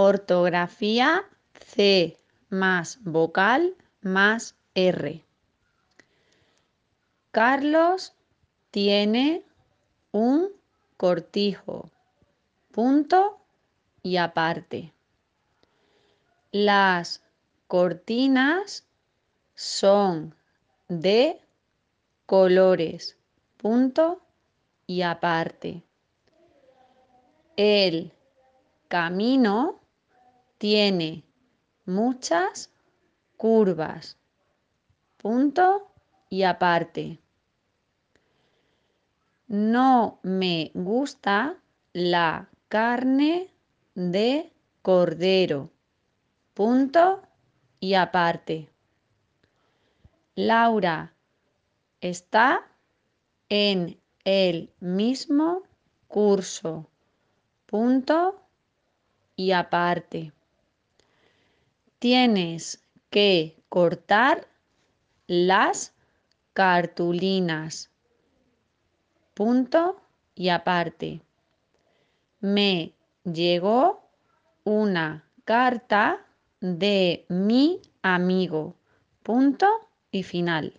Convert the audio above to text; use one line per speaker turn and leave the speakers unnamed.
Ortografía C más vocal más R. Carlos tiene un cortijo. Punto y aparte. Las cortinas son de colores. Punto y aparte. El camino tiene muchas curvas. Punto y aparte. No me gusta la carne de cordero. Punto y aparte. Laura está en el mismo curso. Punto y aparte. Tienes que cortar las cartulinas. Punto y aparte. Me llegó una carta de mi amigo. Punto y final.